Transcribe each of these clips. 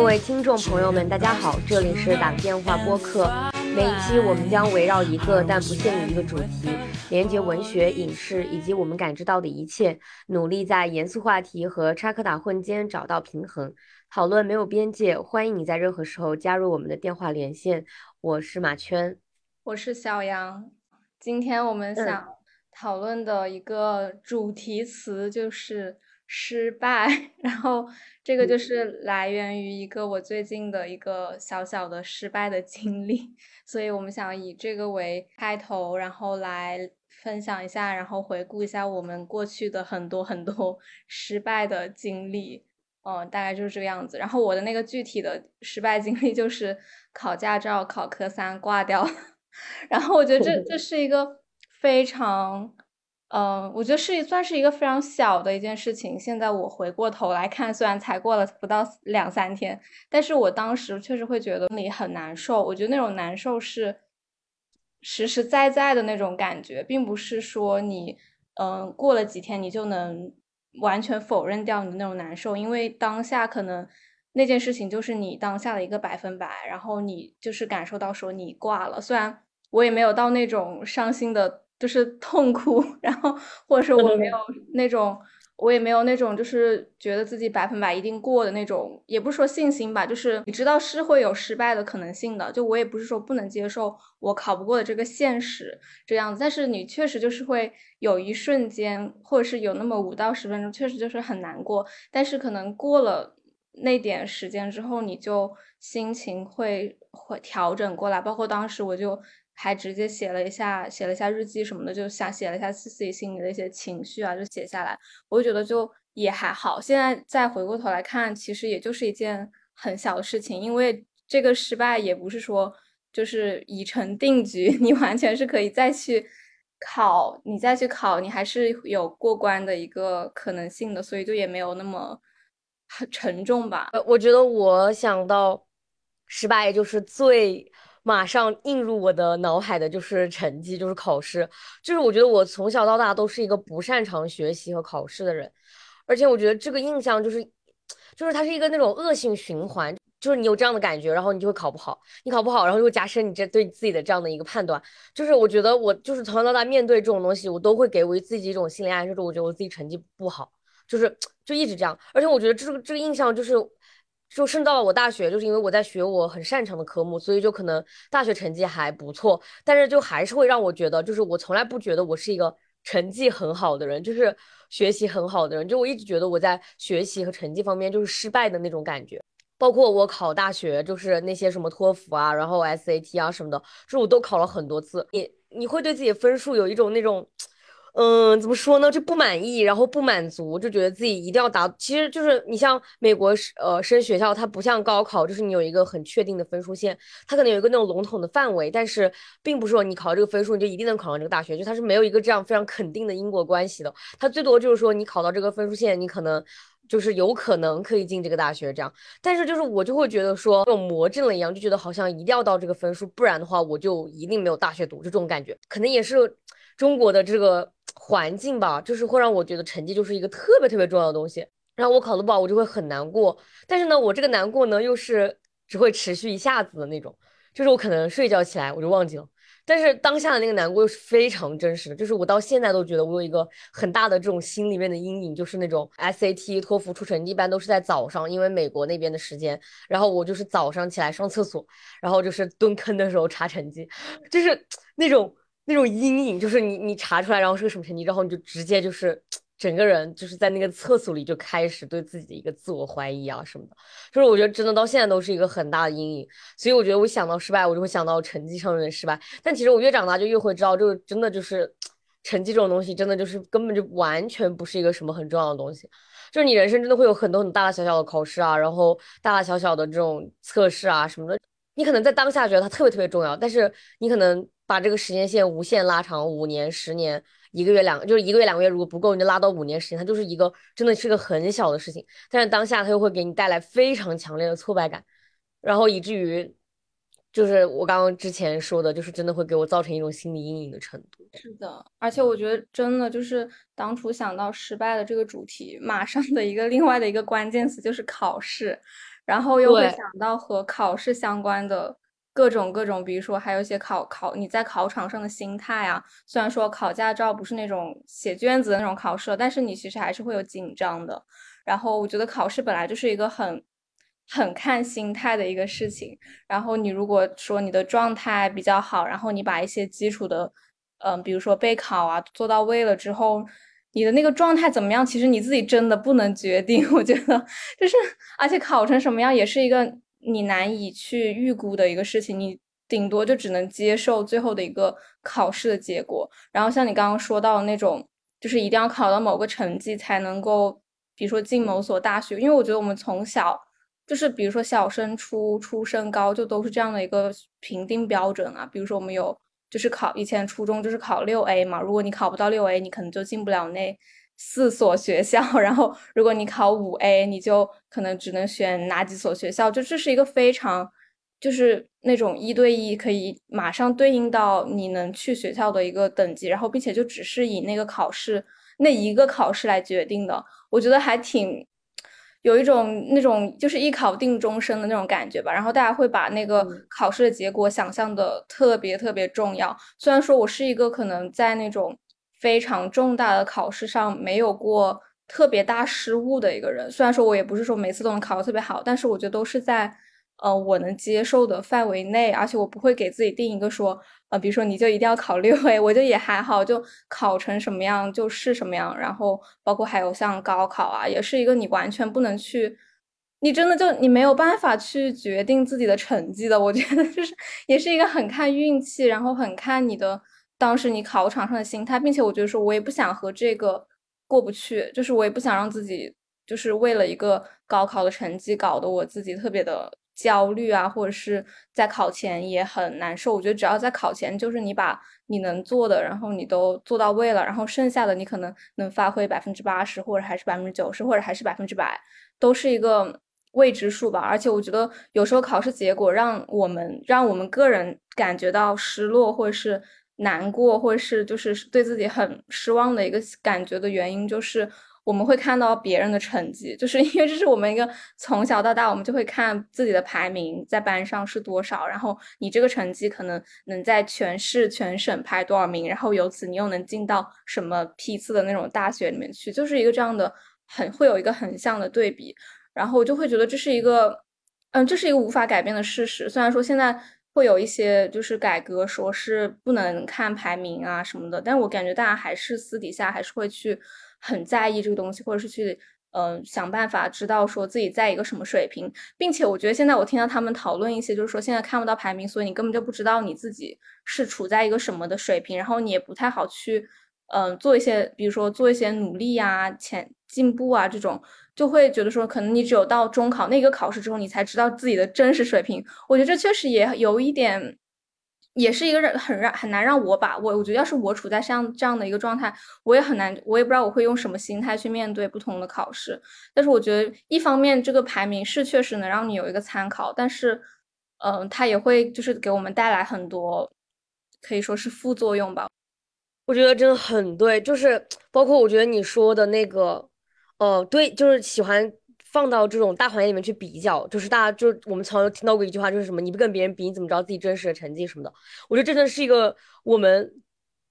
各位听众朋友们，大家好，这里是打电话播客。每一期我们将围绕一个但不限于一个主题，连接文学、影视以及我们感知到的一切，努力在严肃话题和插科打诨间找到平衡。讨论没有边界，欢迎你在任何时候加入我们的电话连线。我是马圈，我是小杨。今天我们想讨论的一个主题词就是失败，然后。这个就是来源于一个我最近的一个小小的失败的经历，所以我们想以这个为开头，然后来分享一下，然后回顾一下我们过去的很多很多 失败的经历，嗯，大概就是这个样子。然后我的那个具体的失败经历就是考驾照考科三挂掉了，然后我觉得这这是一个非常。嗯，我觉得是算是一个非常小的一件事情。现在我回过头来看，虽然才过了不到两三天，但是我当时确实会觉得你很难受。我觉得那种难受是实实在在的那种感觉，并不是说你嗯过了几天你就能完全否认掉你的那种难受，因为当下可能那件事情就是你当下的一个百分百，然后你就是感受到说你挂了。虽然我也没有到那种伤心的。就是痛苦，然后或者是我没有那种，我也没有那种，就是觉得自己百分百一定过的那种，也不是说信心吧，就是你知道是会有失败的可能性的。就我也不是说不能接受我考不过的这个现实这样子，但是你确实就是会有一瞬间，或者是有那么五到十分钟，确实就是很难过。但是可能过了那点时间之后，你就心情会会调整过来。包括当时我就。还直接写了一下，写了一下日记什么的，就想写了一下自己心里的一些情绪啊，就写下来。我就觉得就也还好。现在再回过头来看，其实也就是一件很小的事情，因为这个失败也不是说就是已成定局，你完全是可以再去考，你再去考，你还是有过关的一个可能性的，所以就也没有那么很沉重吧。呃，我觉得我想到失败就是最。马上映入我的脑海的就是成绩，就是考试，就是我觉得我从小到大都是一个不擅长学习和考试的人，而且我觉得这个印象就是，就是它是一个那种恶性循环，就是你有这样的感觉，然后你就会考不好，你考不好，然后就加深你这对自己的这样的一个判断，就是我觉得我就是从小到大面对这种东西，我都会给我自己一种心理暗示，就我觉得我自己成绩不好，就是 就一直这样，而且我觉得这个这个印象就是。就升到了我大学，就是因为我在学我很擅长的科目，所以就可能大学成绩还不错，但是就还是会让我觉得，就是我从来不觉得我是一个成绩很好的人，就是学习很好的人，就我一直觉得我在学习和成绩方面就是失败的那种感觉。包括我考大学，就是那些什么托福啊，然后 SAT 啊什么的，就是我都考了很多次。你你会对自己的分数有一种那种。嗯，怎么说呢？就不满意，然后不满足，就觉得自己一定要达。其实就是你像美国呃升学校，它不像高考，就是你有一个很确定的分数线，它可能有一个那种笼统的范围，但是并不是说你考这个分数你就一定能考上这个大学，就它是没有一个这样非常肯定的因果关系的。它最多就是说你考到这个分数线，你可能就是有可能可以进这个大学这样。但是就是我就会觉得说，这种魔怔了一样，就觉得好像一定要到这个分数，不然的话我就一定没有大学读，就这种感觉。可能也是中国的这个。环境吧，就是会让我觉得成绩就是一个特别特别重要的东西。然后我考的不好，我就会很难过。但是呢，我这个难过呢，又是只会持续一下子的那种。就是我可能睡觉起来我就忘记了，但是当下的那个难过又是非常真实的。就是我到现在都觉得我有一个很大的这种心里面的阴影，就是那种 SAT、托福出成绩一般都是在早上，因为美国那边的时间。然后我就是早上起来上厕所，然后就是蹲坑的时候查成绩，就是那种。那种阴影就是你你查出来，然后是个什么成绩，然后你就直接就是整个人就是在那个厕所里就开始对自己的一个自我怀疑啊什么的，就是我觉得真的到现在都是一个很大的阴影。所以我觉得我想到失败，我就会想到成绩上面的失败。但其实我越长大就越会知道，就是真的就是成绩这种东西，真的就是根本就完全不是一个什么很重要的东西。就是你人生真的会有很多很大大小小的考试啊，然后大大小小的这种测试啊什么的，你可能在当下觉得它特别特别重要，但是你可能。把这个时间线无限拉长，五年、十年、一个月、两，就是一个月、两个月，如果不够，你就拉到五年、时间，它就是一个真的是个很小的事情。但是当下它又会给你带来非常强烈的挫败感，然后以至于，就是我刚刚之前说的，就是真的会给我造成一种心理阴影的程度。是的，而且我觉得真的就是当初想到失败的这个主题，马上的一个另外的一个关键词就是考试。然后又会，想到和考试相关的各种各种，比如说还有一些考考你在考场上的心态啊。虽然说考驾照不是那种写卷子的那种考试，但是你其实还是会有紧张的。然后我觉得考试本来就是一个很很看心态的一个事情。然后你如果说你的状态比较好，然后你把一些基础的，嗯，比如说备考啊做到位了之后，你的那个状态怎么样，其实你自己真的不能决定。我觉得就是，而且考成什么样也是一个你难以去预估的一个事情，你顶多就只能接受最后的一个考试的结果。然后像你刚刚说到的那种，就是一定要考到某个成绩才能够，比如说进某所大学，因为我觉得我们从小。就是比如说小升初、初升高，就都是这样的一个评定标准啊。比如说我们有就是考以前初中就是考六 A 嘛，如果你考不到六 A，你可能就进不了那四所学校。然后如果你考五 A，你就可能只能选哪几所学校。就这是一个非常就是那种一对一可以马上对应到你能去学校的一个等级，然后并且就只是以那个考试那一个考试来决定的。我觉得还挺。有一种那种就是一考定终身的那种感觉吧，然后大家会把那个考试的结果想象的特别特别重要。虽然说我是一个可能在那种非常重大的考试上没有过特别大失误的一个人，虽然说我也不是说每次都能考得特别好，但是我觉得都是在。呃，我能接受的范围内，而且我不会给自己定一个说，呃，比如说你就一定要考六 A，我就也还好，就考成什么样就是什么样。然后包括还有像高考啊，也是一个你完全不能去，你真的就你没有办法去决定自己的成绩的。我觉得就是也是一个很看运气，然后很看你的当时你考场上的心态，并且我觉得说我也不想和这个过不去，就是我也不想让自己就是为了一个高考的成绩搞得我自己特别的。焦虑啊，或者是在考前也很难受。我觉得只要在考前，就是你把你能做的，然后你都做到位了，然后剩下的你可能能发挥百分之八十，或者还是百分之九十，或者还是百分之百，都是一个未知数吧。而且我觉得有时候考试结果让我们让我们个人感觉到失落，或者是难过，或者是就是对自己很失望的一个感觉的原因，就是。我们会看到别人的成绩，就是因为这是我们一个从小到大，我们就会看自己的排名在班上是多少，然后你这个成绩可能能在全市全省排多少名，然后由此你又能进到什么批次的那种大学里面去，就是一个这样的很会有一个横向的对比，然后我就会觉得这是一个，嗯，这是一个无法改变的事实。虽然说现在会有一些就是改革，说是不能看排名啊什么的，但我感觉大家还是私底下还是会去。很在意这个东西，或者是去嗯想办法知道说自己在一个什么水平，并且我觉得现在我听到他们讨论一些，就是说现在看不到排名，所以你根本就不知道你自己是处在一个什么的水平，然后你也不太好去嗯做一些，比如说做一些努力啊、前进步啊这种，就会觉得说可能你只有到中考那个考试之后，你才知道自己的真实水平。我觉得这确实也有一点。也是一个让很让很难让我把握。我觉得要是我处在像这样的一个状态，我也很难，我也不知道我会用什么心态去面对不同的考试。但是我觉得一方面这个排名是确实能让你有一个参考，但是，嗯，它也会就是给我们带来很多可以说是副作用吧。我觉得真的很对，就是包括我觉得你说的那个，哦，对，就是喜欢。放到这种大环境里面去比较，就是大家就是我们从来听到过一句话，就是什么你不跟别人比，你怎么知道自己真实的成绩什么的？我觉得真的是一个我们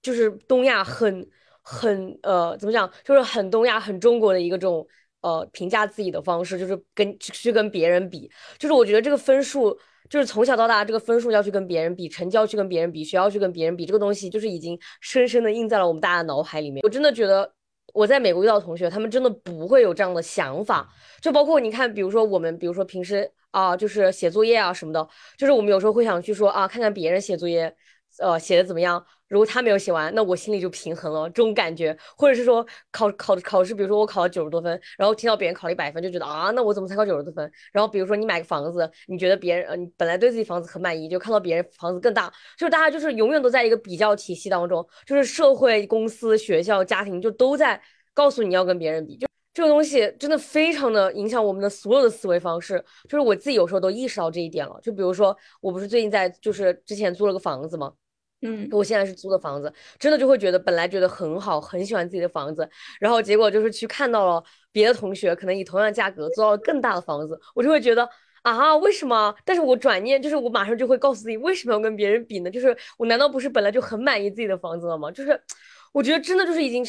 就是东亚很很呃怎么讲，就是很东亚很中国的一个这种呃评价自己的方式，就是跟去跟别人比。就是我觉得这个分数，就是从小到大这个分数要去跟别人比，成绩要去跟别人比，学校去跟别人比，这个东西就是已经深深的印在了我们大家脑海里面。我真的觉得。我在美国遇到同学，他们真的不会有这样的想法，就包括你看，比如说我们，比如说平时啊，就是写作业啊什么的，就是我们有时候会想去说啊，看看别人写作业。呃，写的怎么样？如果他没有写完，那我心里就平衡了，这种感觉，或者是说考考考试，比如说我考了九十多分，然后听到别人考了一百分，就觉得啊，那我怎么才考九十多分？然后比如说你买个房子，你觉得别人，呃，你本来对自己房子很满意，就看到别人房子更大，就是大家就是永远都在一个比较体系当中，就是社会、公司、学校、家庭就都在告诉你要跟别人比，就这个东西真的非常的影响我们的所有的思维方式。就是我自己有时候都意识到这一点了，就比如说我不是最近在就是之前租了个房子吗？嗯，我现在是租的房子，真的就会觉得本来觉得很好，很喜欢自己的房子，然后结果就是去看到了别的同学可能以同样价格租到了更大的房子，我就会觉得啊，为什么？但是我转念就是我马上就会告诉自己，为什么要跟别人比呢？就是我难道不是本来就很满意自己的房子了吗？就是我觉得真的就是已经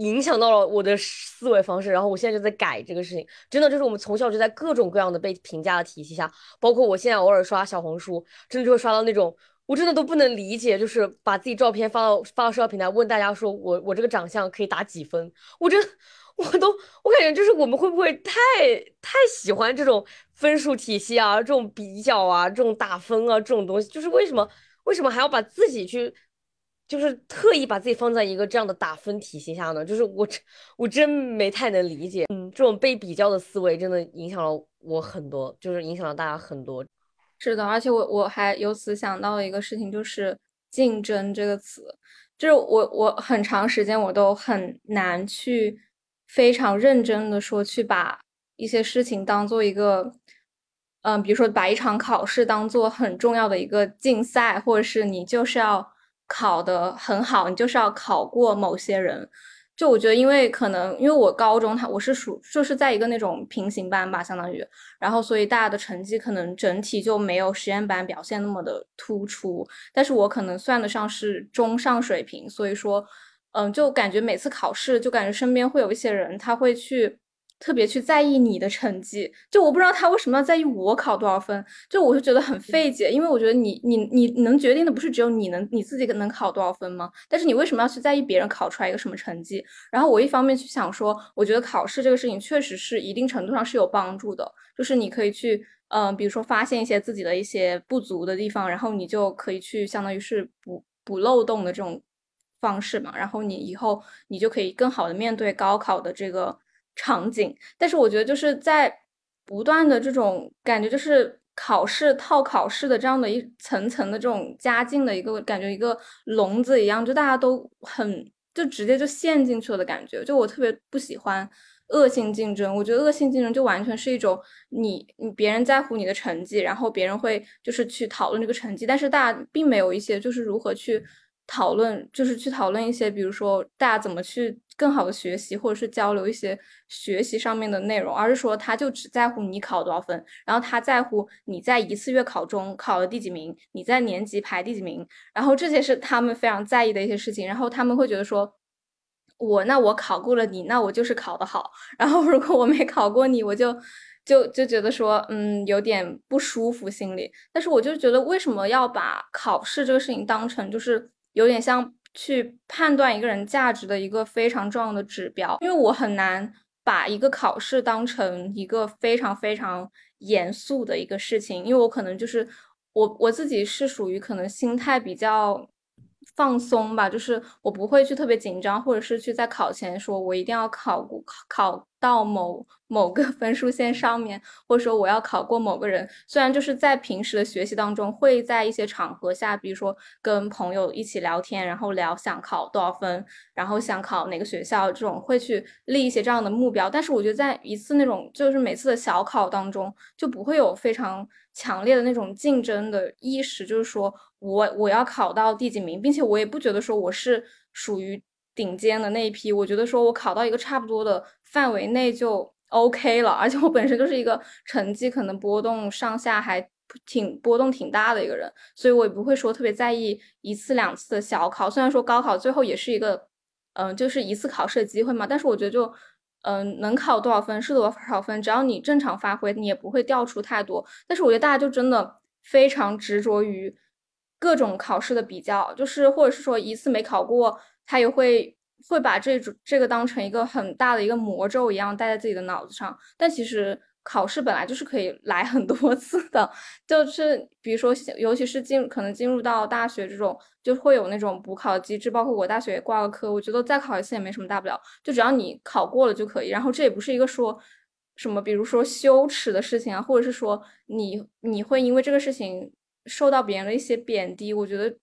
影响到了我的思维方式，然后我现在就在改这个事情，真的就是我们从小就在各种各样的被评价的体系下，包括我现在偶尔刷小红书，真的就会刷到那种。我真的都不能理解，就是把自己照片发到发到社交平台，问大家说我我这个长相可以打几分？我真我都我感觉就是我们会不会太太喜欢这种分数体系啊，这种比较啊，这种打分啊，这种东西，就是为什么为什么还要把自己去，就是特意把自己放在一个这样的打分体系下呢？就是我我真没太能理解，嗯，这种被比较的思维真的影响了我很多，就是影响了大家很多。是的，而且我我还由此想到了一个事情，就是竞争这个词，就是我我很长时间我都很难去非常认真的说去把一些事情当做一个，嗯，比如说把一场考试当做很重要的一个竞赛，或者是你就是要考得很好，你就是要考过某些人。就我觉得，因为可能因为我高中，他我是属就是在一个那种平行班吧，相当于，然后所以大家的成绩可能整体就没有实验班表现那么的突出，但是我可能算得上是中上水平，所以说，嗯，就感觉每次考试，就感觉身边会有一些人，他会去。特别去在意你的成绩，就我不知道他为什么要在意我考多少分，就我就觉得很费解，因为我觉得你你你能决定的不是只有你能你自己能考多少分吗？但是你为什么要去在意别人考出来一个什么成绩？然后我一方面去想说，我觉得考试这个事情确实是一定程度上是有帮助的，就是你可以去嗯，比如说发现一些自己的一些不足的地方，然后你就可以去相当于是补补漏洞的这种方式嘛，然后你以后你就可以更好的面对高考的这个。场景，但是我觉得就是在不断的这种感觉，就是考试套考试的这样的一层层的这种加进的一个感觉，一个笼子一样，就大家都很就直接就陷进去了的感觉。就我特别不喜欢恶性竞争，我觉得恶性竞争就完全是一种你你别人在乎你的成绩，然后别人会就是去讨论这个成绩，但是大家并没有一些就是如何去。讨论就是去讨论一些，比如说大家怎么去更好的学习，或者是交流一些学习上面的内容，而是说他就只在乎你考多少分，然后他在乎你在一次月考中考了第几名，你在年级排第几名，然后这些是他们非常在意的一些事情，然后他们会觉得说，我那我考过了你，那我就是考得好，然后如果我没考过你，我就就就觉得说，嗯，有点不舒服心里，但是我就觉得为什么要把考试这个事情当成就是。有点像去判断一个人价值的一个非常重要的指标，因为我很难把一个考试当成一个非常非常严肃的一个事情，因为我可能就是我我自己是属于可能心态比较。放松吧，就是我不会去特别紧张，或者是去在考前说我一定要考过考到某某个 分数线上面，或者说我要考过某个人。虽然就是在平时的学习当中，会在一些场合下，比如说跟朋友一起聊天，然后聊想考多少分，然后想考哪个学校这种，会去立一些这样的目标。但是我觉得在一次那种就是每次的小考当中，就不会有非常强烈的那种竞争的意识，就是说。我我要考到第几名，并且我也不觉得说我是属于顶尖的那一批，我觉得说我考到一个差不多的范围内就 OK 了。而且我本身就是一个成绩可能波动上下还挺波动挺大的一个人，所以我也不会说特别在意一次两次的小考。虽然说高考最后也是一个，嗯，就是一次考试的机会嘛，但是我觉得就，嗯，能考多少分是多少分，只要你正常发挥，你也不会掉出太多。但是我觉得大家就真的非常执着于。各种考试的比较，就是或者是说一次没考过，他也会会把这种这个当成一个很大的一个魔咒一样带在自己的脑子上。但其实考试本来就是可以来很多 次的，就是比如说，尤其是进可能进入到大学这种，就会有那种补考机制。包括我大学挂个科，我觉得再考一次也没什么大不了，就只要你考过了就可以。然后这也不是一个说什么，比如说羞耻的事情啊，或者是说你你会因为这个事情。受到别人的一些贬低，我觉得，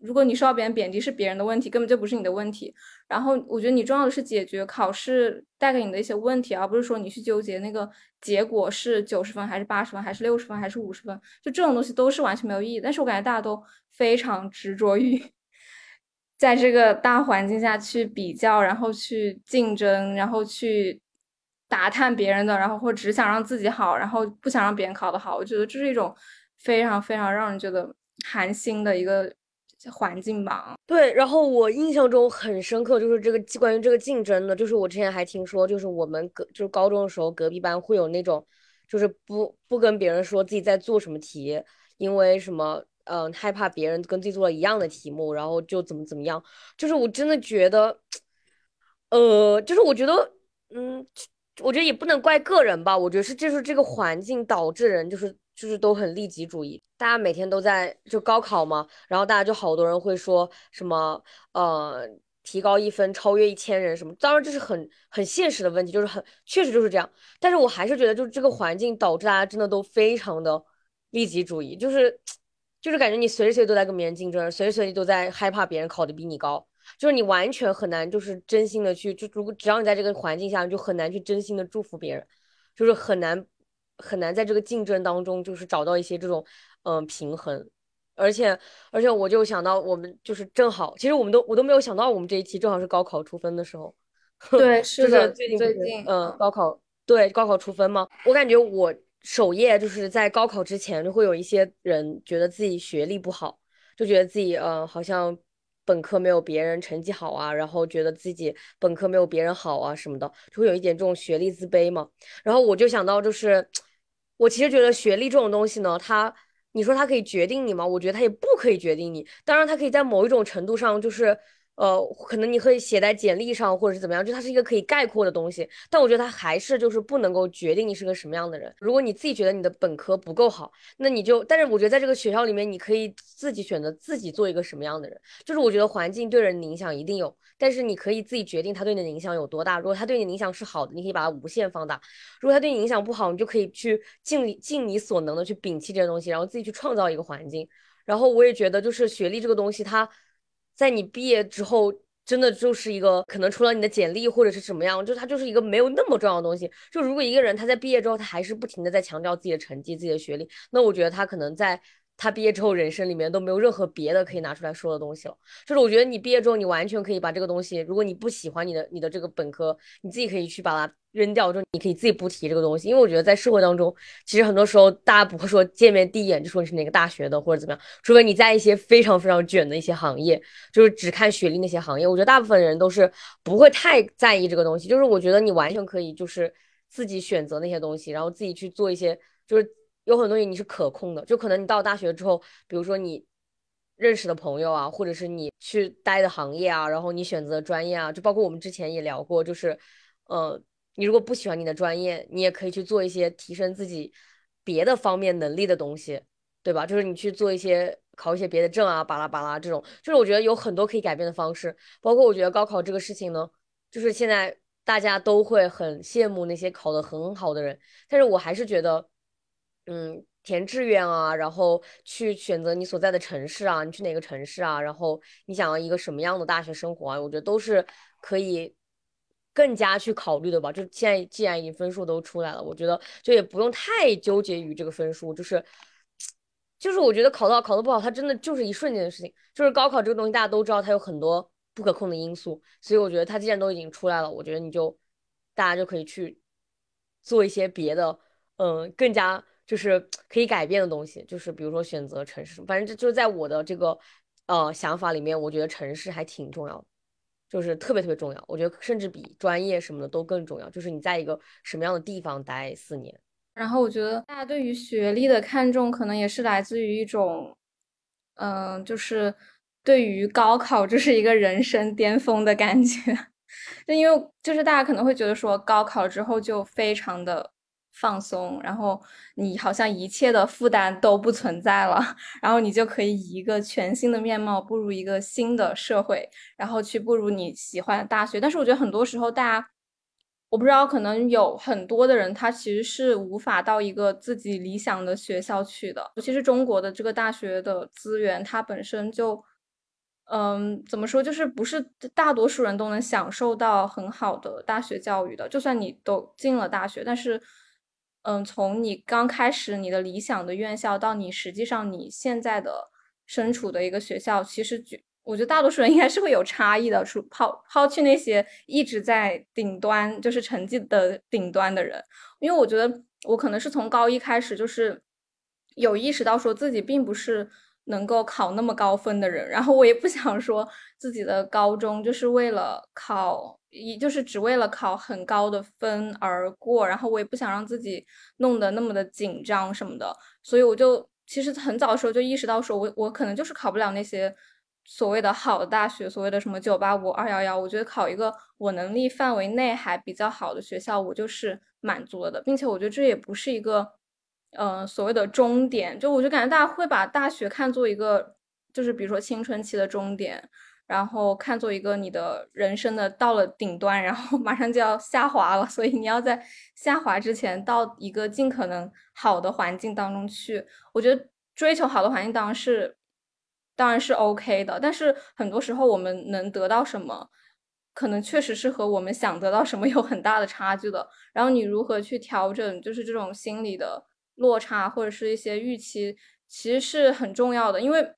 如果你受到别人贬低是别人的问题，根本就不是你的问题。然后，我觉得你重要的是解决考试带给你的一些问题，而不是说你去纠结那个结果是九十分还是八十分还是六十分还是五十分，就这种东西都是完全没有意义。但是我感觉大家都非常执着于 在这个大环境下去比较，然后去竞争，然后去打探别人的，然后或只想让自己好，然后不想让别人考得好。我觉得这是一种非常非常让人觉得寒心的一个环境吧。对，然后我印象中很深刻，就是这个关于这个竞争的，就是我之前还听说，就是我们隔就是高中的时候，隔壁班会有那种，就是不不跟别人说自己在做什么题，因为什么，嗯，害怕别人跟自己做了一样的题目，然后就怎么怎么样。就是我真的觉得，呃，就是我觉得，嗯，我觉得也不能怪个人吧，我觉得是就是这个环境导致人就是就是都很利己主义，大家每天都在就高考嘛，然后大家就好多人会说什么，呃，提高一分超越一千人什么，当然这是很很现实的问题，就是很确实就是这样，但是我还是觉得就是这个环境导致大家真的都非常的利己主义，就是就是感觉你随时随地都在跟别人竞争，随时随地都在害怕别人考的比你高。就是你完全很难，就是真心的去，就如果只要你在这个环境下，就很难去真心的祝福别人，就是很难很难在这个竞争当中，就是找到一些这种嗯平衡。而且而且我就想到，我们就是正好，其实我们都我都没有想到，我们这一期正好是高考出分的时候。对，是的，最近最近嗯高考对高考出分吗？我感觉我首页就是在高考之前就会有一些人觉得自己学历不好，就觉得自己嗯好像。本科没有别人成绩好啊，然后觉得自己本科没有别人好啊什么的，就会有一点这种学历自卑嘛。然后我就想到，就是我其实觉得学历这种东西呢，它你说它可以决定你吗？我觉得它也不可以决定你。当然，它可以在某一种程度上就是。呃，可能你可以写在简历上，或者是怎么样，就它是一个可以概括的东西。但我觉得它还是就是不能够决定你是个什么样的人。如果你自己觉得你的本科不够好，那你就，但是我觉得在这个学校里面，你可以自己选择自己做一个什么样的人。就是我觉得环境对人的影响一定有，但是你可以自己决定它对你的影响有多大。如果它对你的影响是好的，你可以把它无限放大；如果它对你影响不好，你就可以去尽尽你所能的去摒弃这些东西，然后自己去创造一个环境。然后我也觉得，就是学历这个东西，它在你毕业之后。真的就是一个可能除了你的简历或者是什么样，就它就是一个没有那么重要的东西。就如果一个人他在毕业之后，他还是不停的在强调自己的成绩、自己的学历，那我觉得他可能在。他毕业之后，人生里面都没有任何别的可以拿出来说的东西了。就是我觉得你毕业之后，你完全可以把这个东西，如果你不喜欢你的你的这个本科，你自己可以去把它扔掉，就你可以自己不提这个东西。因为我觉得在社会当中，其实很多时候大家不会说见面第一眼就说你是哪个大学的或者怎么样，除非你在一些非常非常卷的一些行业，就是只看学历那些行业。我觉得大部分人都是不会太在意这个东西。就是我觉得你完全可以就是自己选择那些东西，然后自己去做一些就是。有很多东西你是可控的，就可能你到大学之后，比如说你认识的朋友啊，或者是你去待的行业啊，然后你选择的专业啊，就包括我们之前也聊过，就是，呃，你如果不喜欢你的专业，你也可以去做一些提升自己别的方面能力的东西，对吧？就是你去做一些考一些别的证啊，巴拉巴拉这种，就是我觉得有很多可以改变的方式。包括我觉得高考这个事情呢，就是现在大家都会很羡慕那些考得很好的人，但是我还是觉得。嗯，填志愿啊，然后去选择你所在的城市啊，你去哪个城市啊，然后你想要一个什么样的大学生活啊？我觉得都是可以更加去考虑的吧。就现在既然已经分数都出来了，我觉得就也不用太纠结于这个分数，就是就是我觉得考到考得不好，它真的就是一瞬间的事情。就是高考这个东西，大家都知道它有很多不可控的因素，所以我觉得它既然都已经出来了，我觉得你就大家就可以去做一些别的，嗯，更加。就是可以改变的东西，就是比如说选择城市，反正这就是在我的这个呃想法里面，我觉得城市还挺重要的，就是特别特别重要。我觉得甚至比专业什么的都更重要，就是你在一个什么样的地方待四年。然后我觉得大家对于学历的看重，可能也是来自于一种，嗯，就是对于高考这是一个人生巅峰的感觉，就因为就是大家可能会觉得说高考之后就非常的。放松，然后你好像一切的负担都不存在了，然后你就可以以一个全新的面貌步入一个新的社会，然后去步入你喜欢的大学。但是我觉得很多时候，大家我不知道，可能有很多的人他其实是无法到一个自己理想的学校去的。尤其是中国的这个大学的资源，它本身就，嗯，怎么说，就是不是大多数人都能享受到很好的大学教育的。就算你都进了大学，但是。嗯，从你刚开始你的理想的院校到你实际上你现在的身处的一个学校，其实我觉得大多数人应该是会有差异的，除抛抛去那些一直在顶端，就是成绩的顶端的人，因为我觉得我可能是从高一开始就是有意识到说自己并不是能够考那么高分的人，然后我也不想说自己的高中就是为了考一就是只为了考很高的分而过，然后我也不想让自己弄得那么的紧张什么的，所以我就其实很早的时候就意识到说我我可能就是考不了那些。所谓的好的大学，所谓的什么九八五、二幺幺，我觉得考一个我能力范围内还比较好的学校，我就是满足了的，并且我觉得这也不是一个，呃，所谓的终点。就我就感觉大家会把大学看作一个，就是比如说青春期的终点，然后看作一个你的人生的到了顶端，然后马上就要下滑了，所以你要在下滑之前到一个尽可能好的环境当中去。我觉得追求好的环境当然是。当然是 OK 的，但是很多时候我们能得到什么，可能确实是和我们想得到什么有很大的差距的。然后你如何去调整，就是这种心理的落差或者是一些预期，其实是很重要的。因为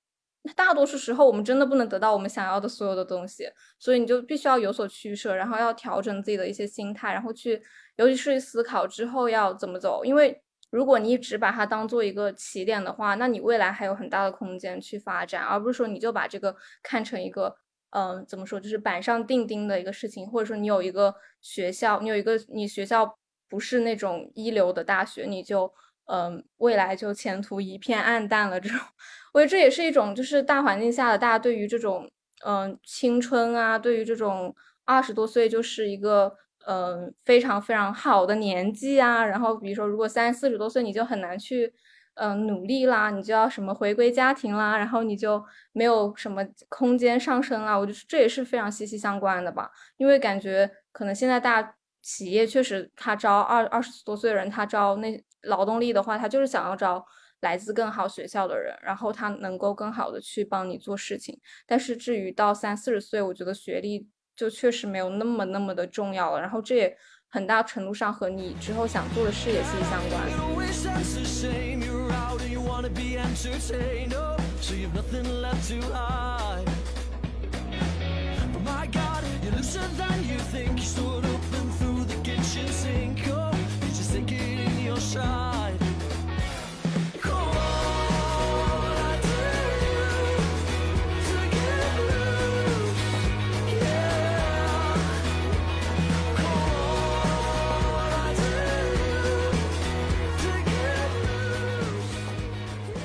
大多数时候我们真的不能得到我们想要的所有的东西，所以你就必须要有所取舍，然后要调整自己的一些心态，然后去，尤其是思考之后要怎么走，因为。如果你只把它当做一个起点的话，那你未来还有很大的空间去发展，而不是说你就把这个看成一个，嗯，怎么说，就是板上钉钉的一个事情，或者说你有一个学校，你有一个你学校不是那种一流的大学，你就，嗯，未来就前途一片暗淡了。这种，我觉得这也是一种，就是大环境下的大家对于这种，嗯，青春啊，对于这种二十多岁就是一个。嗯，非常非常好的年纪啊，然后比如说，如果三四十多岁，你就很难去，嗯，努力啦，你就要什么回归家庭啦，然后你就没有什么空间上升啦。我觉得这也是非常息息相关的吧，因为感觉可能现在大企业确实他招二二十多岁的人，他招那劳动力的话，他就是想要招来自更好学校的人，然后他能够更好的去帮你做事情。但是至于到三四十岁，我觉得学历。就确实没有那么那么的重要了，然后这也很大程度上和你之后想做的事业息息相关。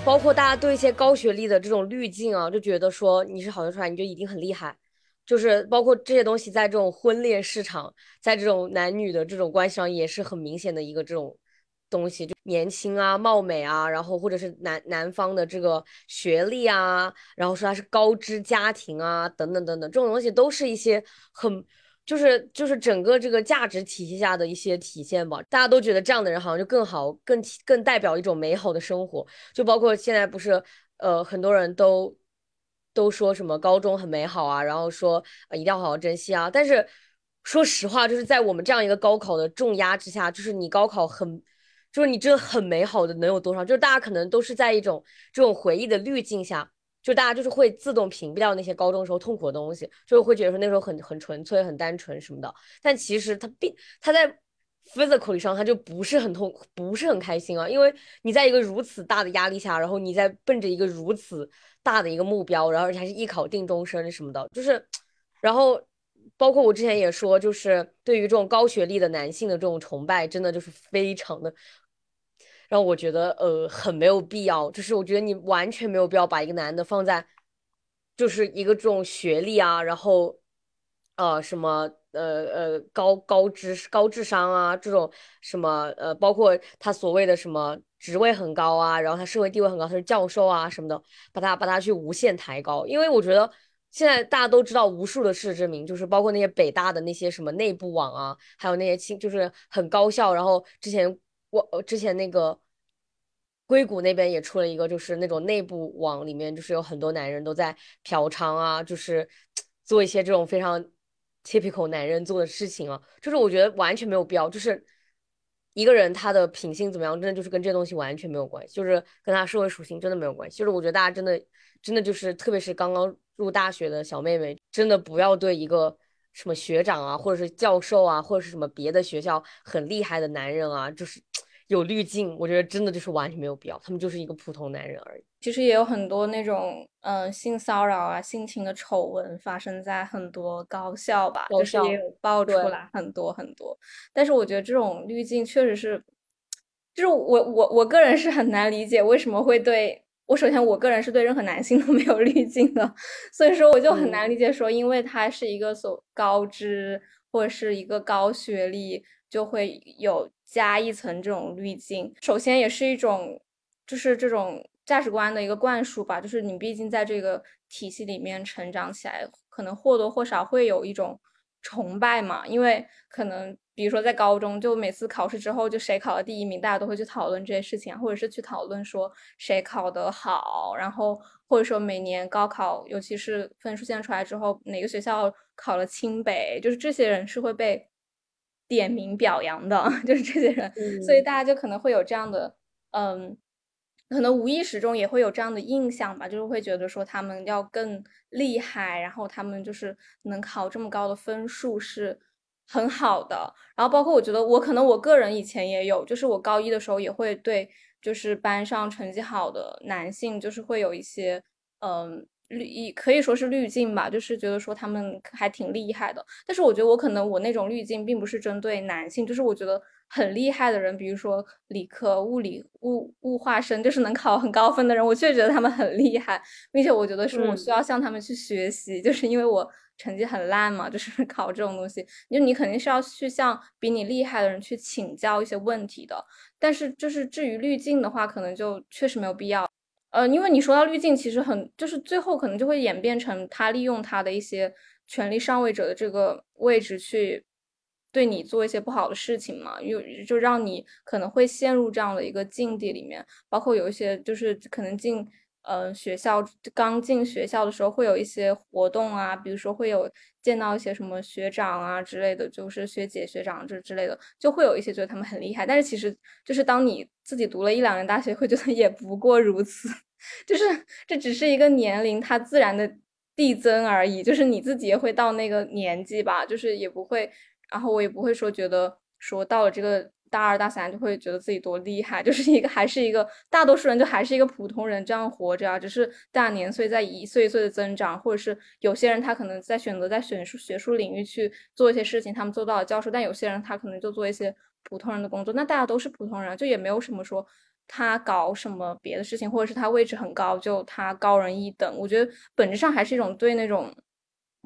包括大家对一些高学历的这种滤镜啊，就觉得说你是好学出来，你就一定很厉害。就是包括这些东西，在这种婚恋市场，在这种男女的这种关系上，也是很明显的一个这种东西，就年轻啊、貌美啊，然后或者是男男方的这个学历啊，然后说他是高知家庭啊，等等等等，这种东西都是一些很。就是就是整个这个价值体系下的一些体现吧，大家都觉得这样的人好像就更好，更更代表一种美好的生活。就包括现在不是，呃，很多人都都说什么高中很美好啊，然后说呃一定要好好珍惜啊。但是说实话，就是在我们这样一个高考的重压之下，就是你高考很，就是你真的很美好的能有多少？就是大家可能都是在一种这种回忆的滤镜下。就大家就是会自动屏蔽掉那些高中时候痛苦的东西，就会觉得说那时候很很纯粹、很单纯什么的。但其实他并他在 physically 上他就不是很痛，不是很开心啊。因为你在一个如此大的压力下，然后你在奔着一个如此大的一个目标，然后而且还是艺考定终身什么的，就是，然后包括我之前也说，就是对于这种高学历的男性的这种崇拜，真的就是非常的。让我觉得呃很没有必要，就是我觉得你完全没有必要把一个男的放在，就是一个这种学历啊，然后呃什么呃呃高高知高智商啊这种什么呃包括他所谓的什么职位很高啊，然后他社会地位很高，他是教授啊什么的，把他把他去无限抬高，因为我觉得现在大家都知道无数的事实证明，就是包括那些北大的那些什么内部网啊，还有那些清就是很高校，然后之前。我我之前那个硅谷那边也出了一个，就是那种内部网里面，就是有很多男人都在嫖娼啊，就是做一些这种非常 typical 男人做的事情啊。就是我觉得完全没有必要，就是一个人他的品性怎么样，真的就是跟这东西完全没有关系，就是跟他社会属性真的没有关系。就是我觉得大家真的真的就是，特别是刚刚入大学的小妹妹，真的不要对一个什么学长啊，或者是教授啊，或者是什么别的学校很厉害的男人啊，就是有滤镜。我觉得真的就是完全没有必要，他们就是一个普通男人而已。其实也有很多那种嗯性骚扰啊、性侵的丑闻发生在很多高校吧，就是也有爆出来很多很多。但是我觉得这种滤镜确实是，就是我我我个人是很难理解为什么会对我。首先，我个人是对任何男性 都没有滤镜的，所以说我就很难理解说，因为他是一个所高知或者是一个高学历，就会有加一层这种滤镜。首先，也是一种就是这种。价值观的一个灌输吧，就是你毕竟在这个体系里面成长起来，可能或多或少会有一种崇拜嘛。因为可能比如说在高中，就每次考试之后，就谁考了第一名，大家都会去讨论这些事情，或者是去讨论说谁考得好，然后或者说每年高考，尤其是分数线出来之后，哪个学校考了清北，就是这些人是会被点名表扬的，就是这些人，所以大家就可能会有这样的嗯。可能无意识中也会有这样的印象吧，就是会觉得说他们要更厉害，然后他们就是能考这么高的分数是很好的。然后包括我觉得我可能我个人以前也有，就是我高一的时候也会对，就是班上成绩好的男性，就是会有一些嗯滤，可以说是滤镜吧，就是觉得说他们还挺厉害的。但是我觉得我可能我那种滤镜并不是针对男性，就是我觉得。很厉害的人，比如说理科、物理、物物化生，就是能考很高分的人，我确实觉得他们很厉害，并且我觉得是我需要向他们去学习，就是因为我成绩很烂嘛，就是 考这种东西，就你肯定是要去向比你厉害的人去请教一些问题的。但是就是至于滤镜的话，可能就确实没有必要。呃，因为你说到滤镜，其实很就是最后可能就会演变成他利用他的一些权力上位者的这个位置去。对你做一些不好的事情嘛，又就让你可能会陷入这样的一个境地里面。包括有一些就是可能进呃学校刚进学校的时候会有一些活动啊，比如说会有见到一些什么学长啊之类的，就是学姐学长这之类的，就会有一些觉得他们很厉害。但是其实就是当你自己读了一两年大学，会觉得也不过如此，就是这只是一个年龄它自然的递增而已，就是你自己也会到那个年纪吧，就是也不会。然后我也不会说觉得说到了这个大二大三就会觉得自己多厉害，就是一个还是一个大多数人就还是一个普通人这样活着啊，只是大年岁在一岁一岁的增长，或者是有些人他可能在选择在选术学术领域去做一些事情，他们做到了教授，但有些人他可能就做一些普通人的工作，那大家都是普通人，就也没有什么说他搞什么别的事情，或者是他位置很高就他高人一等，我觉得本质上还是一种对那种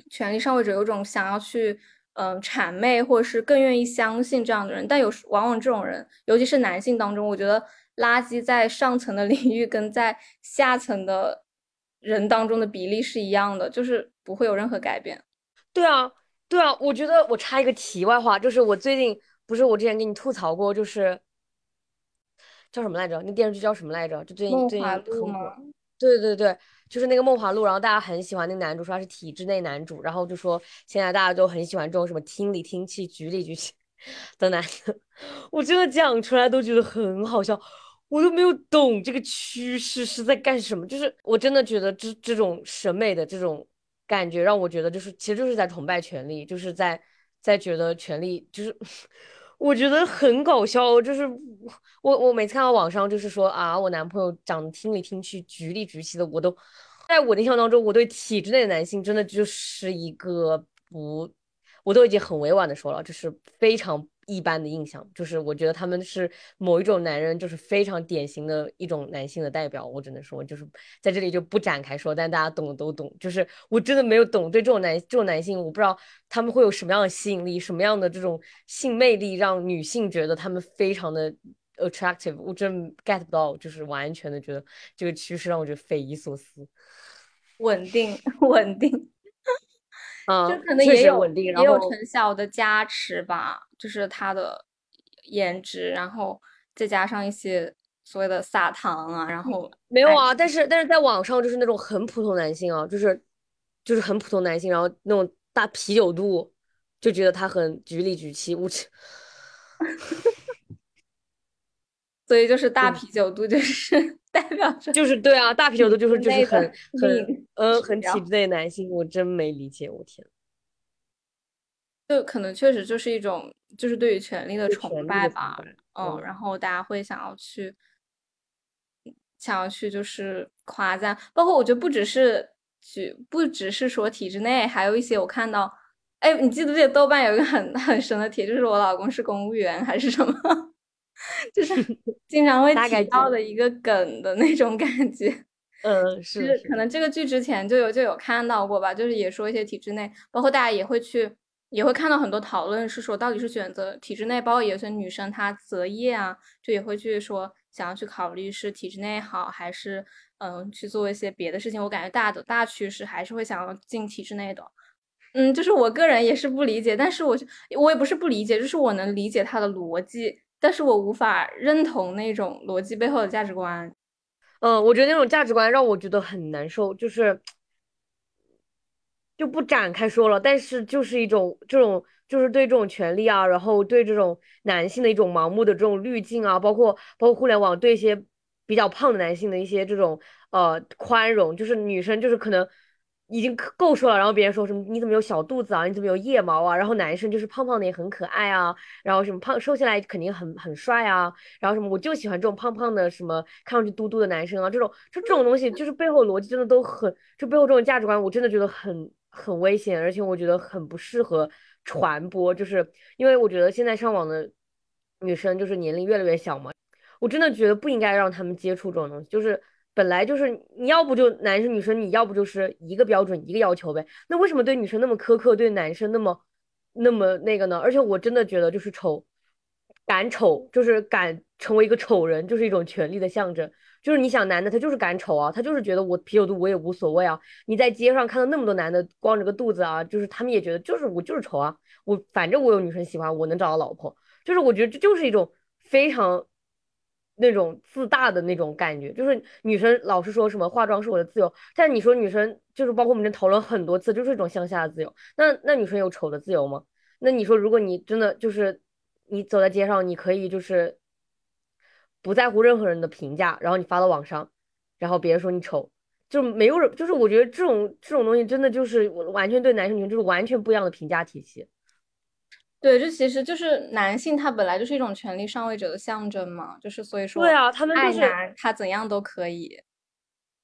权力上位者有种想要去。嗯，谄媚或者是更愿意相信这样的人，但有时往往这种人，尤其是男性当中，我觉得垃圾在上层的 领域跟在下层的人当中的比例是一样的，就是不会有任何改变。对啊，对啊，我觉得我插一个题外话，就是我最近不是我之前给你吐槽过，就是叫什么来着？那电视剧叫什么来着？就最近最近很火。对对对。就是那个《梦华录》，然后大家很喜欢那个男主，说他是体制内男主，然后就说现在大家都很喜欢这种什么听里听气、局里局气 的男的。我真的讲出来都觉得很好笑，我都没有懂这个趋势是在干什么。就是我真的觉得这这种审美的这种感觉，让我觉得就是其实就是在崇拜权力，就是在在觉得权力就是。我觉得很搞笑，就是我我每次看到网上就是说啊，我男朋友长得听里听去、局里局气的，我都在我的印象当中，我对体制内的男性真的就是一个不，我都已经很委婉的说了，就是非常。一般的印象就是，我觉得他们是某一种男人，就是非常典型的一种男性的代表。我只能说，就是在这里就不展开说，但大家懂的都懂。就是我真的没有懂对这种男这种男性，我不知道他们会有什么样的吸引力，什么样的这种性魅力，让女性觉得他们非常的 attractive。我真 get 不到，就是完全的觉得这个趋势让我觉得匪夷所思。稳定，稳定。就可能也有也有陈晓的加持吧，就是他的颜值，然后再加上一些所谓的撒糖啊，然后没有啊，但是但是在网上就是那种很普通男性啊，就是就是很普通男性，然后那种大啤酒肚，就觉得他很局里局气，我去，所以就是大啤酒肚就是代表着就是对啊，大啤酒的就是就是很很。呃，很体制内男性，我真没理解，我天。就可能确实就是一种，就是对于权力的崇拜吧。嗯，然后大家会想要去，想要去就是夸赞，包括我觉得不只是举，不只是说体制内，还有一些我看到，哎，你记得不记得豆瓣有一个很很深的帖，就是我老公是公务员还是什么，就是经常会提到的一个梗的那种感觉。嗯，是，可能这个剧之前就有就有看到过吧，就是也说一些体制内，包括大家也会去。也会看到很多讨论，是说到底是选择体制内，包括有些女生她择业啊，就也会去说想要去考虑是体制内好，还是嗯去做一些别的事情。我感觉大的大趋势还是会想要进体制内的。嗯，就是我个人也是不理解，但是我我也不是不理解，就是我能理解他的逻辑，但是我无法认同那种逻辑背后的价值观。嗯，我觉得那种价值观让我觉得很难受，就是。就不展开说了，但是就是一种这种，就是对这种权利啊，然后对这种男性的一种盲目的这种滤镜啊，包括包括互联网对一些比较胖的男性的一些这种呃宽容，就是女生就是可能。已经够瘦了，然后别人说什么你怎么有小肚子啊？你怎么有腋毛啊？然后男生就是胖胖的也很可爱啊，然后什么胖瘦下来肯定很很帅啊，然后什么我就喜欢这种胖胖的什么看上去嘟嘟的男生啊，这种就这种东西就是背后逻辑真的都很，就背后这种价值观我真的觉得很很危险，而且我觉得很不适合传播，就是因为我觉得现在上网的女生就是年龄越来越小嘛，我真的觉得不应该让他们接触这种东西，就是。本来就是你要不就男生女生，你要不就是一个标准一个要求呗。那为什么对女生那么苛刻，对男生那么那么那个呢？而且我真的觉得，就是丑，敢丑，就是敢成为一个丑人，就是一种权力的象征。就是你想男的，他就是敢丑啊，他就是觉得我啤酒肚我也无所谓啊。你在街上看到那么多男的光着个肚子啊，就是他们也觉得就是我就是丑啊，我反正我有女生喜欢，我能找到老婆。就是我觉得这就是一种非常。那种自大的那种感觉，就是女生老是说什么化妆是我的自由，但你说女生就是包括我们这讨论很多次，就是一种向下的自由。那那女生有丑的自由吗？那你说如果你真的就是你走在街上，你可以就是不在乎任何人的评价，然后你发到网上，然后别人说你丑，就没有人，就是我觉得这种这种东西真的就是完全对男生女生就是完全不一样的评价体系。对，这其实就是男性，他本来就是一种权力上位者的象征嘛，就是所以说，对啊，他们就是他怎样都可以，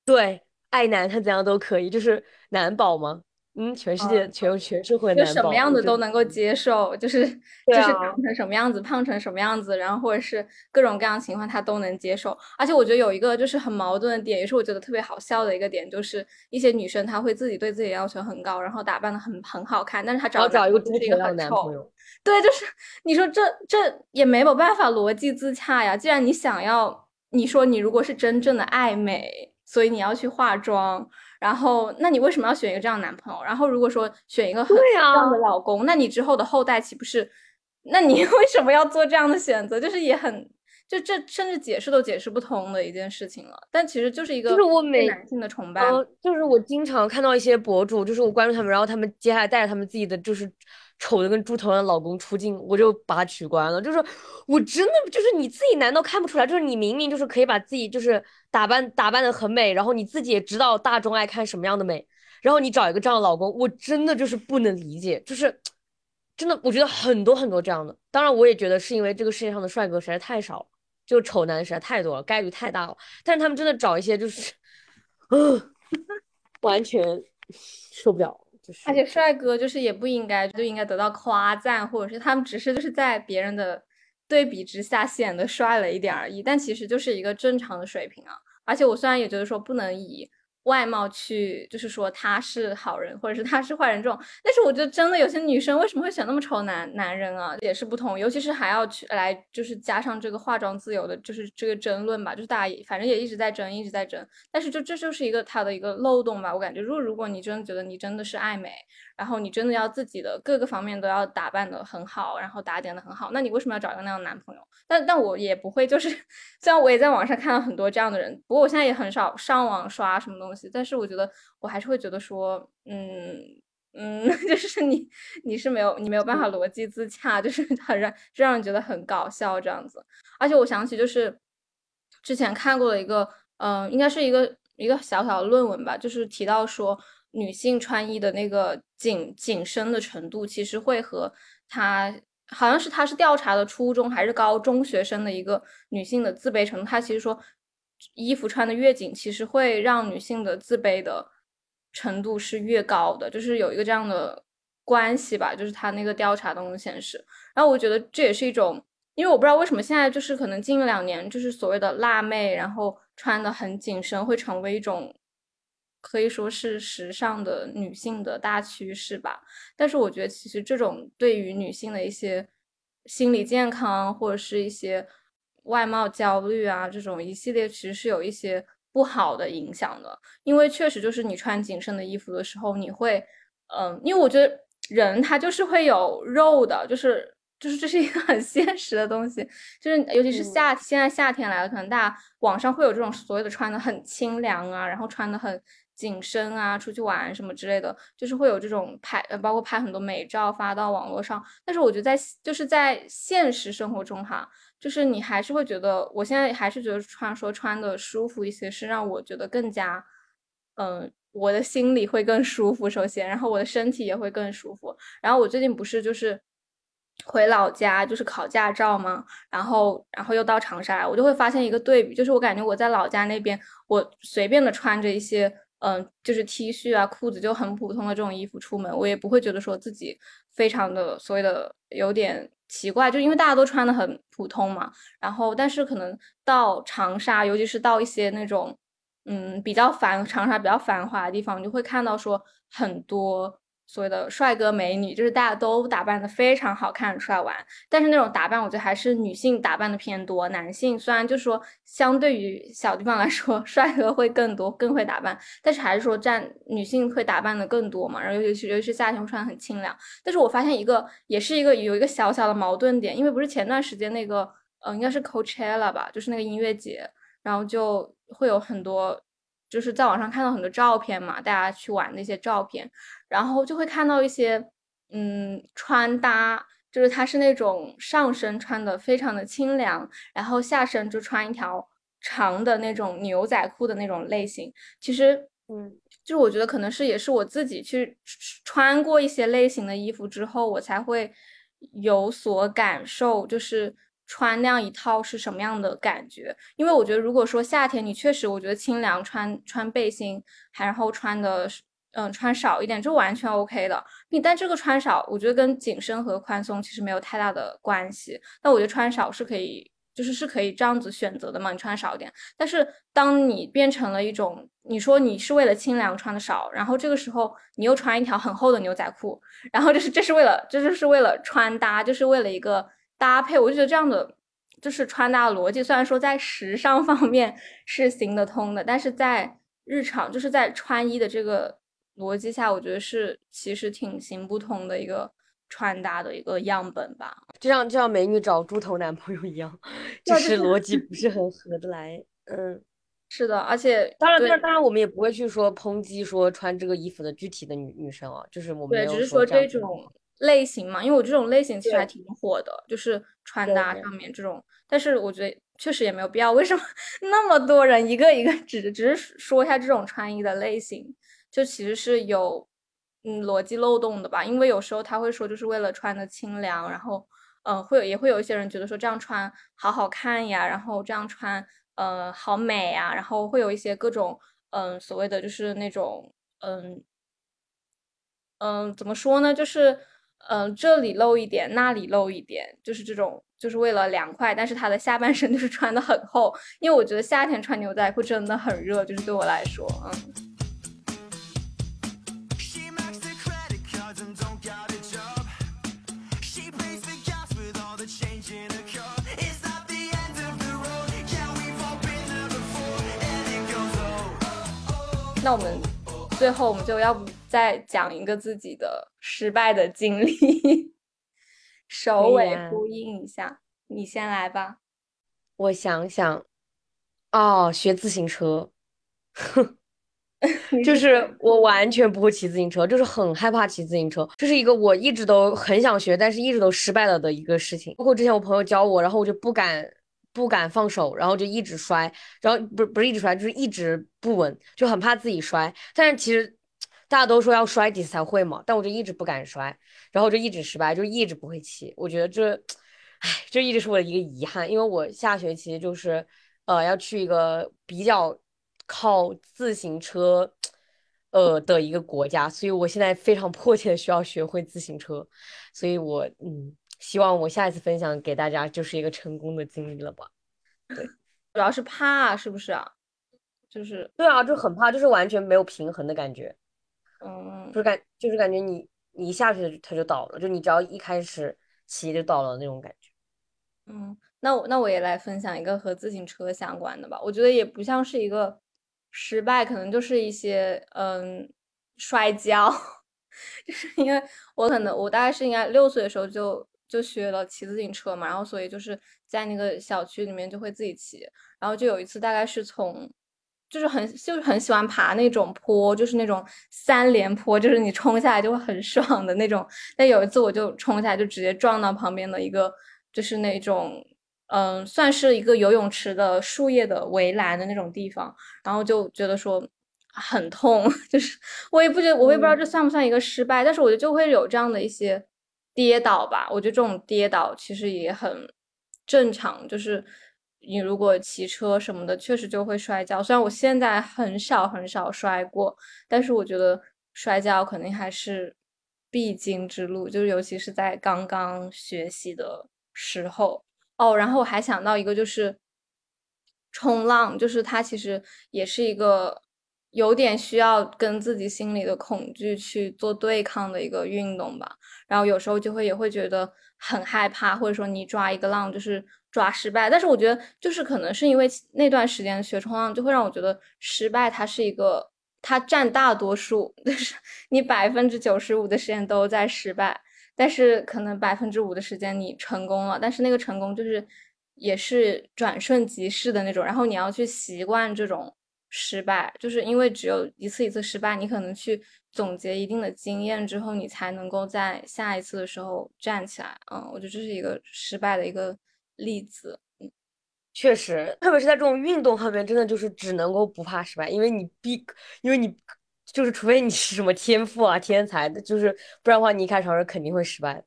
对，爱男他怎样都可以，就是男宝吗？嗯，全世界全全社会就什么样子都能够接受，就是就是长成什么样子，胖成什么样子，然后或者是各种各样的情况他都能接受。而且我觉得有一个就是很矛盾的点，也是我觉得特别好笑的一个点，就是一些女生她会自己对自己要求很高，然后打扮的很很好看，但是她找找一个猪头的男朋友。对，就是你说这这也没有办法逻辑自洽呀。既然你想要，你说你如果是真正的爱美，所以你要去化妆。然后，那你为什么要选一个这样的男朋友？然后，如果说选一个很这样的老公，那你之后的后代岂不是？那你 为什么要做这样的选择？就是也很，就这甚至解释都解释不通的一件事情了。但其实就是一个，就是我每男性的崇拜，就是我经常看到一些博主，就是我关注他们，然后他们接下来带着他们自己的就是。丑的跟猪头样的老公出镜，我就把他取关了。就是我真的就是你自己难道看不出来？就是你明明就是可以把自己就是打扮打扮的很美，然后你自己也知道大众爱看什么样的美，然后你找一个这样的老公，我真的就是不能理解。就是真的，我觉得很多很多这样的。当然，我也觉得是因为这个世界上的帅哥实在太少了，就丑男实在太多了，概率太大了。但是他们真的找一些就是，嗯，完全受不了。而且帅哥就是也不应该就应该得到夸赞，或者是他们只是就是在别人的对比之下显得帅了一点而已，但其实就是一个正常的水平啊。而且我虽然也觉得说不能以。外貌去，就是说他是好人，或者是他是坏人这种。但是我觉得真的有些女生为什么会选那么丑男男人啊，也是不同。尤其是还要去来，就是加上这个化妆自由的，就是这个争论吧。就是大家也反正也一直在争，一直在争。但是就这就是一个他的一个漏洞吧。我感觉，如果如果你真的觉得你真的是爱美。然后你真的要自己的各个方面都要打扮的很好，然后打点的很好，那你为什么要找一个那样的男朋友？但但我也不会，就是 虽然我也在网上看到很多这样的人，不过我现在也很少上网刷什么东西，但是我觉得我还是会觉得说，嗯嗯，就是你你是没有你没有办法逻辑自洽，就是 很让就让人觉得很搞笑这样子。而且我想起就是之前看过的一个，嗯，应该是一个。一个小小的论文吧，就是提到说女性穿衣的那个紧紧身的程度，其实会和她好像是她是调查的初中还是高中学生的一个女性的自卑程度，她其实说衣服穿的越紧，其实会让女性的自卑的程度是越高的，就是有一个这样的关系吧，就是他那个调查当中显示。然后我觉得这也是一种。因为我不知道为什么现在就是可能近两年就是所谓的辣妹，然后穿的很紧身，会成为一种可以说是时尚的女性的大趋势吧。但是我觉得其实这种对于女性的一些心理健康或者是一些外貌焦虑啊这种一系列，其实是有一些不好的影响的。因为确实就是你穿紧身的衣服的时候，你会，嗯，因为我觉得人他就是会有肉的，就是。就是这是一个很 现实的东西，就是尤其是夏现在夏天来了，可能大家网上会有这种所谓的穿的很清凉啊，然后穿的很紧身啊，出去玩什么之类的，就是会有这种拍，包括拍很多美照发到网络上。但是我觉得在就是在现实生活中哈，就是你还是会觉得，我现在还是觉得穿说穿的舒服一些，是让我觉得更加，嗯，我的心里会更舒服，首先，然后我的身体也会更舒服。然后我最近不是就是。回老家就是考驾照嘛，然后然后又到长沙来，我就会发现一个对比，就是我感觉我在老家那边，我随便的穿着一些，嗯，就是 T 恤啊、裤子就很普通的这种衣服出门，我也不会觉得说自己非常的所谓的有点奇怪，就因为大家都穿的很普通嘛。然后但是可能到长沙，尤其是到一些那种，嗯，比较繁长沙比较繁华的地方，你就会看到说很多。所谓的帅哥美女，就是大家都打扮的非常好看出来玩，但是那种打扮，我觉得还是女性打扮的偏多。男性虽然就是说，相对于小地方来说，帅哥会更多，更会打扮，但是还是说占女性会打扮的更多嘛。然后尤其尤其是夏天穿很清凉。但是我发现一个，也是一个有一个小小的矛盾点，因为不是前段时间那个，嗯，应该是 Coachella 吧，就是那个音乐节，然后就会有很多。就是在网上看到很多照片嘛，大家去玩那些照片，然后就会看到一些，嗯，穿搭，就是它是那种上身穿的非常的清凉，然后下身就穿一条长的那种牛仔裤的那种类型。其实，嗯，就是我觉得可能是也是我自己去穿过一些类型的衣服之后，我才会有所感受，就是。穿那样一套是什么样的感觉？因为我觉得，如果说夏天你确实，我觉得清凉，穿穿背心，还然后穿的，嗯，穿少一点，就完全 OK 的。并但这个穿少，我觉得跟紧身和宽松其实没有太大的关系。但我觉得穿少是可以，就是是可以这样子选择的嘛，你穿少一点。但是当你变成了一种，你说你是为了清凉穿的少，然后这个时候你又穿一条很厚的牛仔裤，然后就是这是为了，这就是为了穿搭，就是为了一个。搭配，我就觉得这样的就是穿搭逻辑，虽然说在时尚方面是行得通的，但是在日常，就是在穿衣的这个逻辑下，我觉得是其实挺行不通的一个穿搭的一个样本吧。就像就像美女找猪头男朋友一样，就是逻辑不是很合得来。嗯，是的，而且当然，当然，当然，我们也不会去说抨击说穿这个衣服的具体的女女生啊，就是我们对，只是说这种。类型嘛，因为我这种类型其实还挺火的，就是穿搭上面这种。但是我觉得确实也没有必要，为什么 那么多人一个一个只只是说一下这种穿衣的类型，就其实是有嗯逻辑漏洞的吧？因为有时候他会说就是为了穿的清凉，然后嗯会有也会有一些人觉得说这样穿好好看呀，然后这样穿呃好美呀，然后会有一些各种嗯所谓的就是那种嗯嗯怎么说呢，就是。嗯，这里露一点，那里露一点，就是这种，就是为了凉快。但是他的下半身就是穿的很厚，因为我觉得夏天穿牛仔裤真的很热，就是对我来说，嗯。那我们最后，我们就要不再讲一个自己的。失败的经历，首尾呼应一下，你先来吧。我想想，哦，学自行车，就是我完全不会骑自行车，就是很害怕骑自行车，这是一个我一直都很想学，但是一直都失败了的一个事情。包括之前我朋友教我，然后我就不敢。不敢放手，然后就一直摔，然后不不是一直摔，就是一直不稳，就很怕自己摔。但是其实大家都说要摔几次才会嘛，但我就一直不敢摔，然后就一直失败，就一直不会骑。我觉得这，唉，这一直是我的一个遗憾，因为我下学期就是呃要去一个比较靠自行车。呃的一个国家，所以我现在非常迫切的需要学会自行车，所以我嗯，希望我下一次分享给大家就是一个成功的经历了吧。对，主要是怕是不是啊？就是对啊，就很怕，就是完全没有平衡的感觉。嗯，就是感就是感觉你你一下去它就倒了，就你只要一开始骑就倒了那种感觉。嗯，那我那我也来分享一个和自行车相关的吧，我觉得也不像是一个。失败可能就是一些嗯摔跤，就是因为我可能我大概是应该六岁的时候就就学了骑自行车嘛，然后所以就是在那个小区里面就会自己骑，然后就有一次大概是从就是很就是很喜欢爬那种坡，就是那种三连坡，就是你冲下来就会很爽的那种。但有一次我就冲下来就直接撞到旁边的一个就是那种。嗯，算是一个游泳池的树叶的围栏的那种地方，然后就觉得说很痛，就是我也不觉得，我也不知道这算不算一个失败，但是我觉得就会有这样的一些跌倒吧。我觉得这种跌倒其实也很正常，就是你如果骑车什么的，确实就会摔跤。虽然我现在很少很少摔过，但是我觉得摔跤肯定还是必经之路，就是尤其是在刚刚学习的时候。哦，然后我还想到一个，就是冲浪，就是它其实也是一个有点需要跟自己心里的恐惧去做对抗的一个运动吧。然后有时候就会也会觉得很害怕，或者说你抓一个浪就是抓失败。但是我觉得就是可能是因为那段时间学冲浪，就会让我觉得失败它是一个它占大多数，就是你百分之九十五的时间都在失败。但是可能百分之五的时间你成功了，但是那个成功就是也是转瞬即逝的那种，然后你要去习惯这种失败，就是因为只有一次一次失败，你可能去总结一定的经验之后，你才能够在下一次的时候站起来。嗯，我觉得这是一个失败的一个例子。嗯，确实，特别是在这种运动方面，真的就是只能够不怕失败，因为你必，因为你。就是除非你是什么天赋啊、天才的，就是不然的话，你一开场是肯定会失败。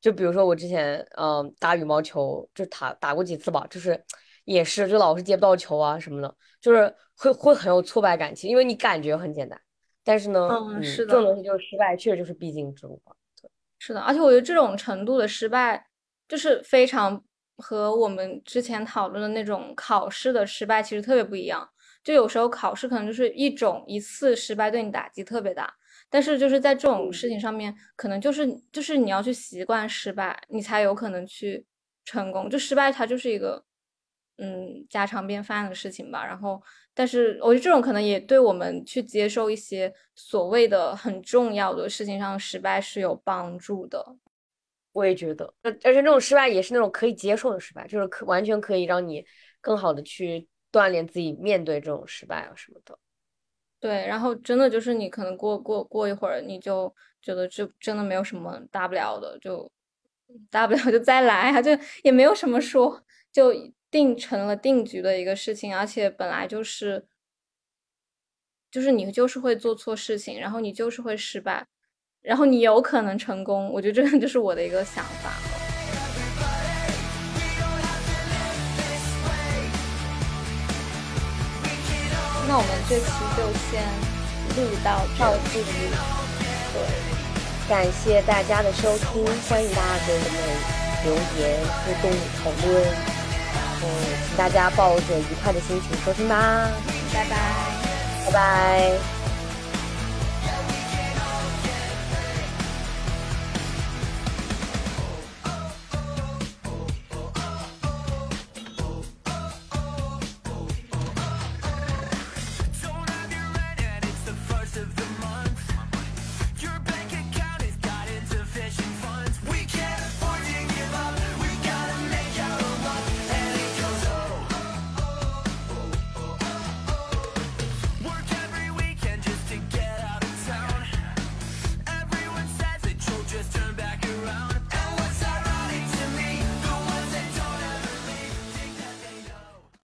就比如说我之前，嗯，打羽毛球就打打过几次吧，就是也是就老是接不到球啊什么的，就是会会很有挫败感。其实因为你感觉很简单，但是呢，嗯，是的，这种东西就是失败，确实就是必经之路。对，是的，而且我觉得这种程度的失败，就是非常和我们之前讨论的那种考试的失败其实特别不一样。就有时候考试可能就是一种一次失败对你打击特别大，但是就是在这种事情上面，可能就是就是你要去习惯失败，你才有可能去成功。就失败它就是一个嗯家常便饭的事情吧。然后，但是我觉得这种可能也对我们去接受一些所谓的很重要的事情上失败是有帮助的。我也觉得，而且这种失败也是那种可以接受的失败，就是可完全可以让你更好的去。锻炼自己面对这种失败啊什么的，对，然后真的就是你可能过过过一会儿，你就觉得这真的没有什么大不了的，就大不了就再来啊，就也没有什么说就定成了定局的一个事情，而且本来就是就是你就是会做错事情，然后你就是会失败，然后你有可能成功，我觉得这个就是我的一个想法。那我们这期就先录到这里。对，感谢大家的收听，欢迎大家给我们留言、互动、讨论。嗯，请大家抱着愉快的心情收听吧。拜拜，拜拜。